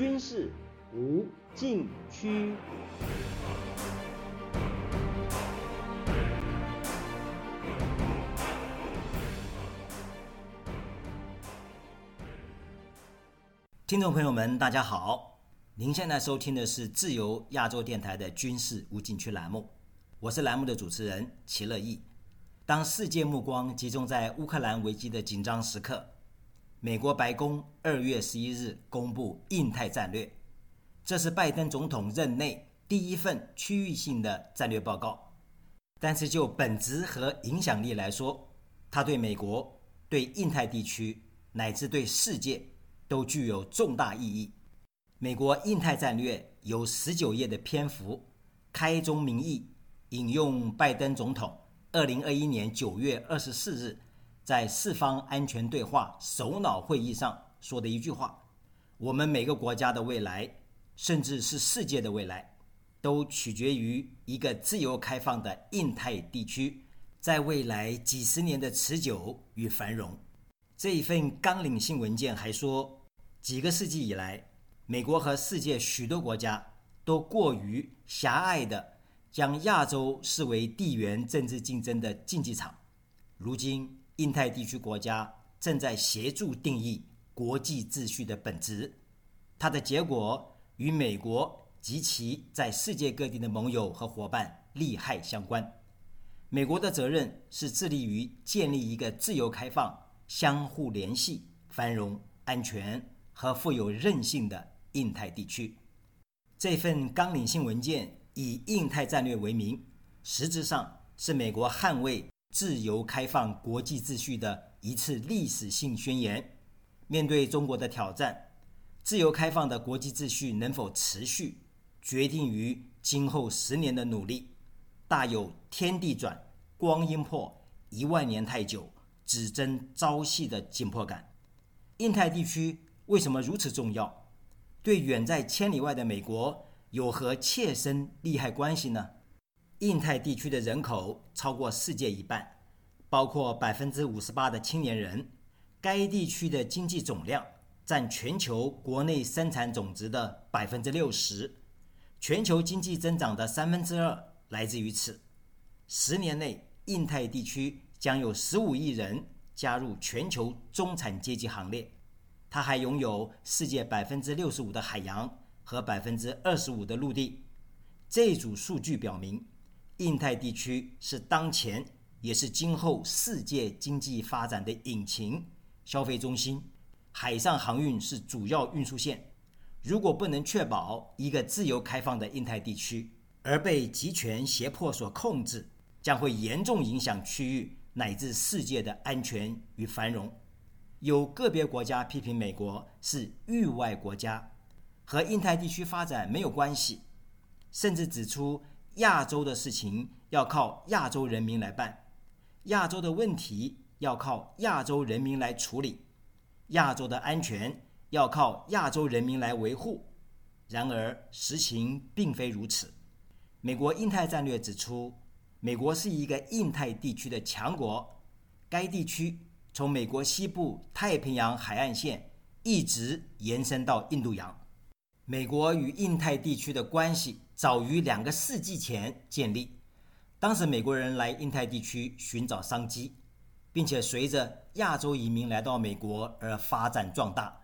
军事无禁区。听众朋友们，大家好！您现在收听的是自由亚洲电台的军事无禁区栏目，我是栏目的主持人齐乐意。当世界目光集中在乌克兰危机的紧张时刻，美国白宫二月十一日公布印太战略，这是拜登总统任内第一份区域性的战略报告。但是就本质和影响力来说，它对美国、对印太地区乃至对世界。都具有重大意义。美国印太战略有十九页的篇幅，开宗明义引用拜登总统二零二一年九月二十四日在四方安全对话首脑会议上说的一句话：“我们每个国家的未来，甚至是世界的未来，都取决于一个自由开放的印太地区在未来几十年的持久与繁荣。”这一份纲领性文件还说。几个世纪以来，美国和世界许多国家都过于狭隘地将亚洲视为地缘政治竞争的竞技场。如今，印太地区国家正在协助定义国际秩序的本质，它的结果与美国及其在世界各地的盟友和伙伴利害相关。美国的责任是致力于建立一个自由开放、相互联系、繁荣、安全。和富有韧性的印太地区，这份纲领性文件以印太战略为名，实质上是美国捍卫自由开放国际秩序的一次历史性宣言。面对中国的挑战，自由开放的国际秩序能否持续，决定于今后十年的努力，大有天地转、光阴破、一万年太久、只争朝夕的紧迫感。印太地区。为什么如此重要？对远在千里外的美国有何切身利害关系呢？印太地区的人口超过世界一半，包括百分之五十八的青年人。该地区的经济总量占全球国内生产总值的百分之六十，全球经济增长的三分之二来自于此。十年内，印太地区将有十五亿人加入全球中产阶级行列。它还拥有世界百分之六十五的海洋和百分之二十五的陆地。这组数据表明，印太地区是当前也是今后世界经济发展的引擎、消费中心。海上航运是主要运输线。如果不能确保一个自由开放的印太地区，而被集权胁迫所控制，将会严重影响区域乃至世界的安全与繁荣。有个别国家批评美国是域外国家，和印太地区发展没有关系，甚至指出亚洲的事情要靠亚洲人民来办，亚洲的问题要靠亚洲人民来处理，亚洲的安全要靠亚洲人民来维护。然而实情并非如此。美国印太战略指出，美国是一个印太地区的强国，该地区。从美国西部太平洋海岸线一直延伸到印度洋，美国与印太地区的关系早于两个世纪前建立。当时美国人来印太地区寻找商机，并且随着亚洲移民来到美国而发展壮大。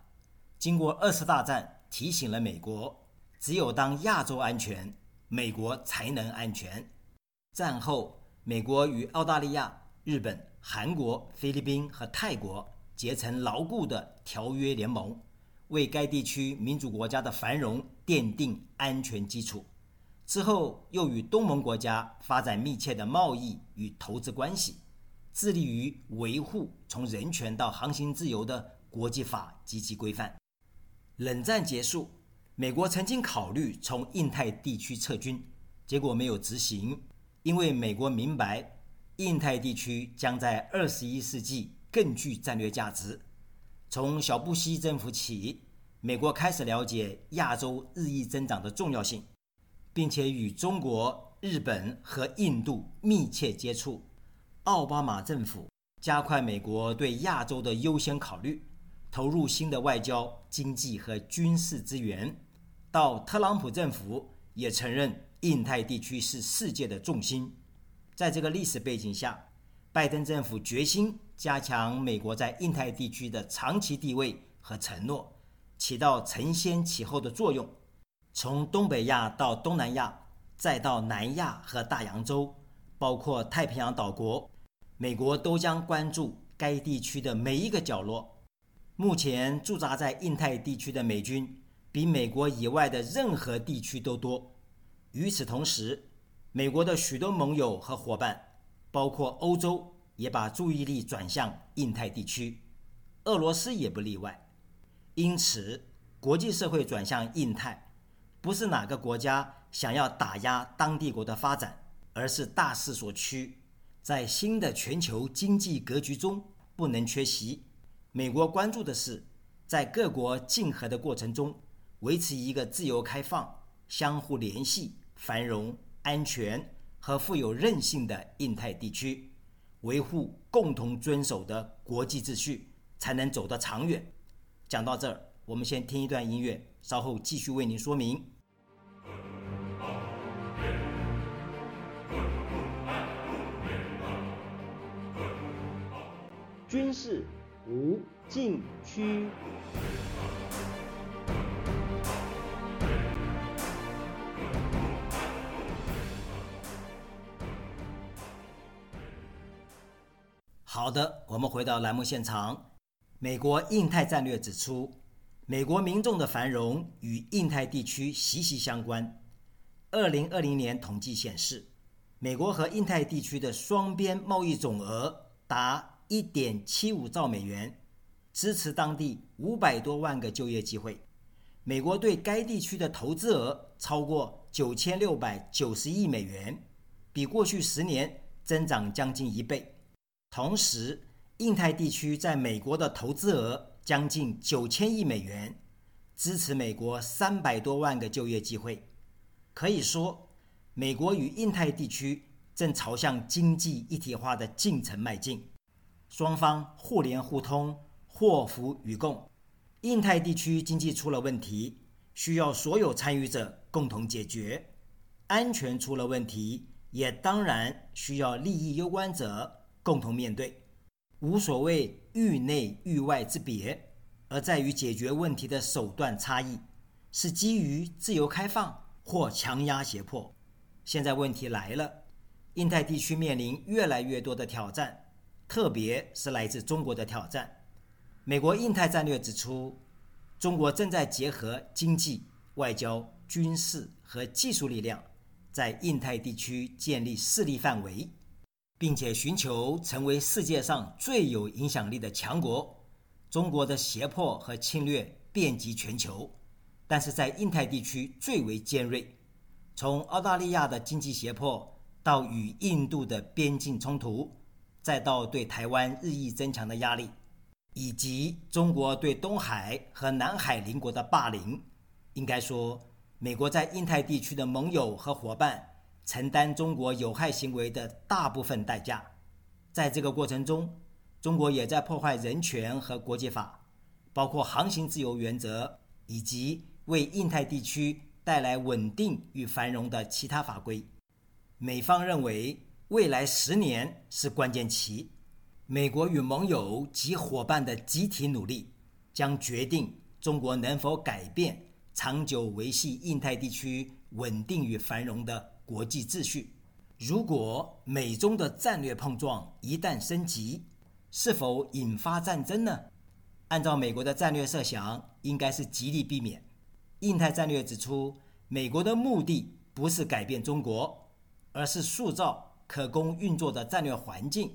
经过二次大战，提醒了美国，只有当亚洲安全，美国才能安全。战后，美国与澳大利亚、日本。韩国、菲律宾和泰国结成牢固的条约联盟，为该地区民主国家的繁荣奠定安全基础。之后又与东盟国家发展密切的贸易与投资关系，致力于维护从人权到航行自由的国际法及其规范。冷战结束，美国曾经考虑从印太地区撤军，结果没有执行，因为美国明白。印太地区将在二十一世纪更具战略价值。从小布希政府起，美国开始了解亚洲日益增长的重要性，并且与中国、日本和印度密切接触。奥巴马政府加快美国对亚洲的优先考虑，投入新的外交、经济和军事资源。到特朗普政府也承认印太地区是世界的重心。在这个历史背景下，拜登政府决心加强美国在印太地区的长期地位和承诺，起到承先启后的作用。从东北亚到东南亚，再到南亚和大洋洲，包括太平洋岛国，美国都将关注该地区的每一个角落。目前驻扎在印太地区的美军比美国以外的任何地区都多。与此同时，美国的许多盟友和伙伴，包括欧洲，也把注意力转向印太地区，俄罗斯也不例外。因此，国际社会转向印太，不是哪个国家想要打压当地国的发展，而是大势所趋，在新的全球经济格局中不能缺席。美国关注的是，在各国竞合的过程中，维持一个自由开放、相互联系、繁荣、安全和富有韧性的印太地区，维护共同遵守的国际秩序，才能走得长远。讲到这儿，我们先听一段音乐，稍后继续为您说明。军事。无禁区。好的，我们回到栏目现场。美国印太战略指出，美国民众的繁荣与印太地区息息相关。二零二零年统计显示，美国和印太地区的双边贸易总额达。一点七五兆美元，支持当地五百多万个就业机会。美国对该地区的投资额超过九千六百九十亿美元，比过去十年增长将近一倍。同时，印太地区在美国的投资额将近九千亿美元，支持美国三百多万个就业机会。可以说，美国与印太地区正朝向经济一体化的进程迈进。双方互联互通，祸福与共。印太地区经济出了问题，需要所有参与者共同解决；安全出了问题，也当然需要利益攸关者共同面对。无所谓域内域外之别，而在于解决问题的手段差异，是基于自由开放或强压胁迫。现在问题来了，印太地区面临越来越多的挑战。特别是来自中国的挑战。美国印太战略指出，中国正在结合经济、外交、军事和技术力量，在印太地区建立势力范围，并且寻求成为世界上最有影响力的强国。中国的胁迫和侵略遍及全球，但是在印太地区最为尖锐。从澳大利亚的经济胁迫到与印度的边境冲突。再到对台湾日益增强的压力，以及中国对东海和南海邻国的霸凌，应该说，美国在印太地区的盟友和伙伴承担中国有害行为的大部分代价。在这个过程中，中国也在破坏人权和国际法，包括航行自由原则以及为印太地区带来稳定与繁荣的其他法规。美方认为。未来十年是关键期，美国与盟友及伙伴的集体努力将决定中国能否改变长久维系印太地区稳定与繁荣的国际秩序。如果美中的战略碰撞一旦升级，是否引发战争呢？按照美国的战略设想，应该是极力避免。印太战略指出，美国的目的不是改变中国，而是塑造。可供运作的战略环境，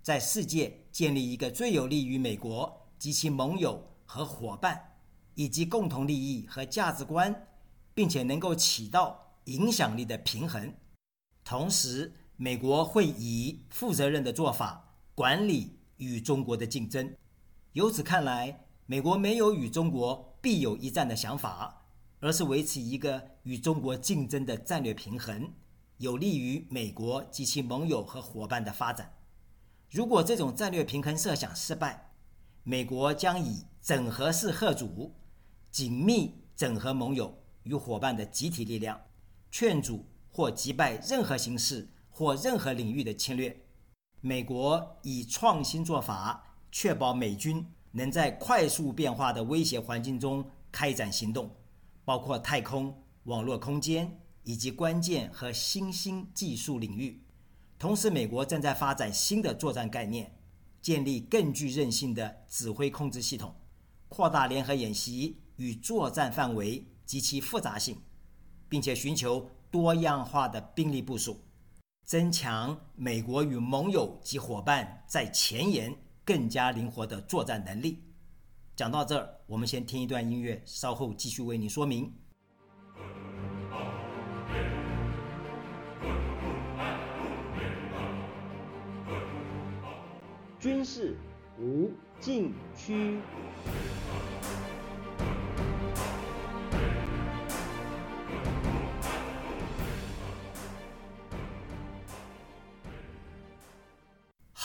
在世界建立一个最有利于美国及其盟友和伙伴以及共同利益和价值观，并且能够起到影响力的平衡。同时，美国会以负责任的做法管理与中国的竞争。由此看来，美国没有与中国必有一战的想法，而是维持一个与中国竞争的战略平衡。有利于美国及其盟友和伙伴的发展。如果这种战略平衡设想失败，美国将以整合式贺主，紧密整合盟友与伙伴的集体力量，劝阻或击败任何形式或任何领域的侵略。美国以创新做法，确保美军能在快速变化的威胁环境中开展行动，包括太空、网络空间以及关键和新兴技术领域。同时，美国正在发展新的作战概念。建立更具韧性的指挥控制系统，扩大联合演习与作战范围及其复杂性，并且寻求多样化的兵力部署，增强美国与盟友及伙伴在前沿更加灵活的作战能力。讲到这儿，我们先听一段音乐，稍后继续为您说明。军事无禁区。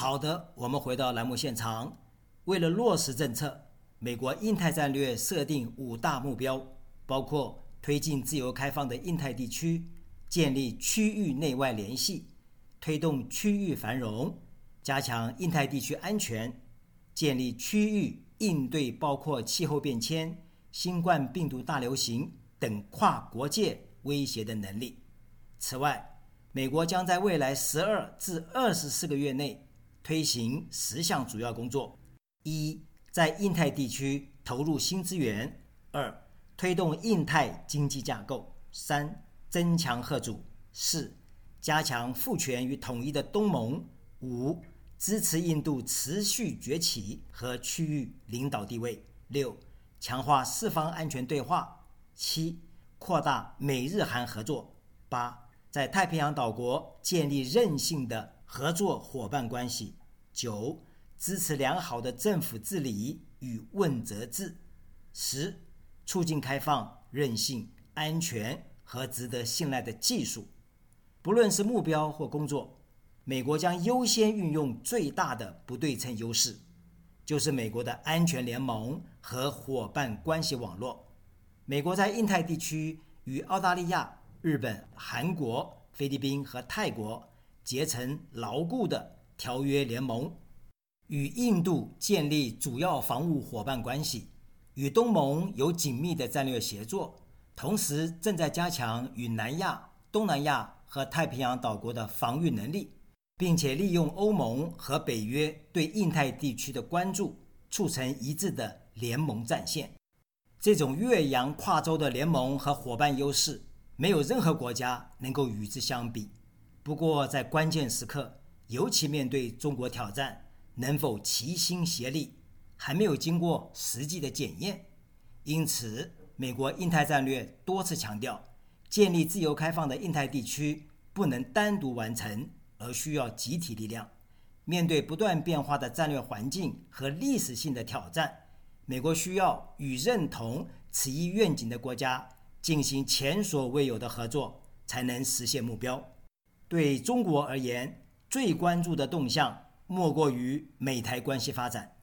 好的，我们回到栏目现场。为了落实政策，美国印太战略设定五大目标，包括推进自由开放的印太地区，建立区域内外联系，推动区域繁荣。加强印太地区安全，建立区域应对包括气候变迁、新冠病毒大流行等跨国界威胁的能力。此外，美国将在未来十二至二十四个月内推行十项主要工作：一，在印太地区投入新资源；二，推动印太经济架构；三，增强合组；四，加强赋权与统一的东盟；五。支持印度持续崛起和区域领导地位。六、强化四方安全对话。七、扩大美日韩合作。八、在太平洋岛国建立韧性的合作伙伴关系。九、支持良好的政府治理与问责制。十、促进开放、韧性、安全和值得信赖的技术。不论是目标或工作。美国将优先运用最大的不对称优势，就是美国的安全联盟和伙伴关系网络。美国在印太地区与澳大利亚、日本、韩国、菲律宾和泰国结成牢固的条约联盟，与印度建立主要防务伙伴关系，与东盟有紧密的战略协作，同时正在加强与南亚、东南亚和太平洋岛国的防御能力。并且利用欧盟和北约对印太地区的关注，促成一致的联盟战线。这种越洋跨洲的联盟和伙伴优势，没有任何国家能够与之相比。不过，在关键时刻，尤其面对中国挑战，能否齐心协力，还没有经过实际的检验。因此，美国印太战略多次强调，建立自由开放的印太地区不能单独完成。而需要集体力量。面对不断变化的战略环境和历史性的挑战，美国需要与认同此一愿景的国家进行前所未有的合作，才能实现目标。对中国而言，最关注的动向莫过于美台关系发展。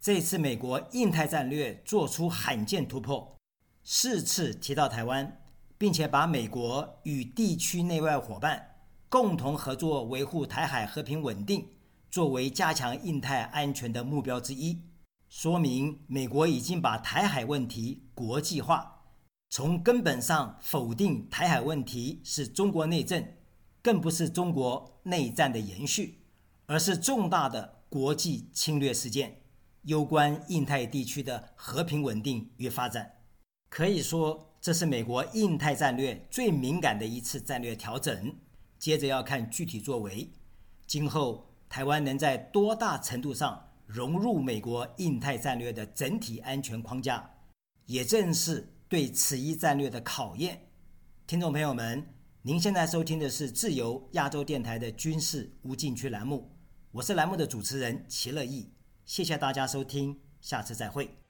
这次美国印太战略做出罕见突破，四次提到台湾，并且把美国与地区内外伙伴。共同合作维护台海和平稳定，作为加强印太安全的目标之一，说明美国已经把台海问题国际化，从根本上否定台海问题是中国内政，更不是中国内战的延续，而是重大的国际侵略事件，攸关印太地区的和平稳定与发展。可以说，这是美国印太战略最敏感的一次战略调整。接着要看具体作为，今后台湾能在多大程度上融入美国印太战略的整体安全框架，也正是对此一战略的考验。听众朋友们，您现在收听的是自由亚洲电台的军事无禁区栏目，我是栏目的主持人齐乐意，谢谢大家收听，下次再会。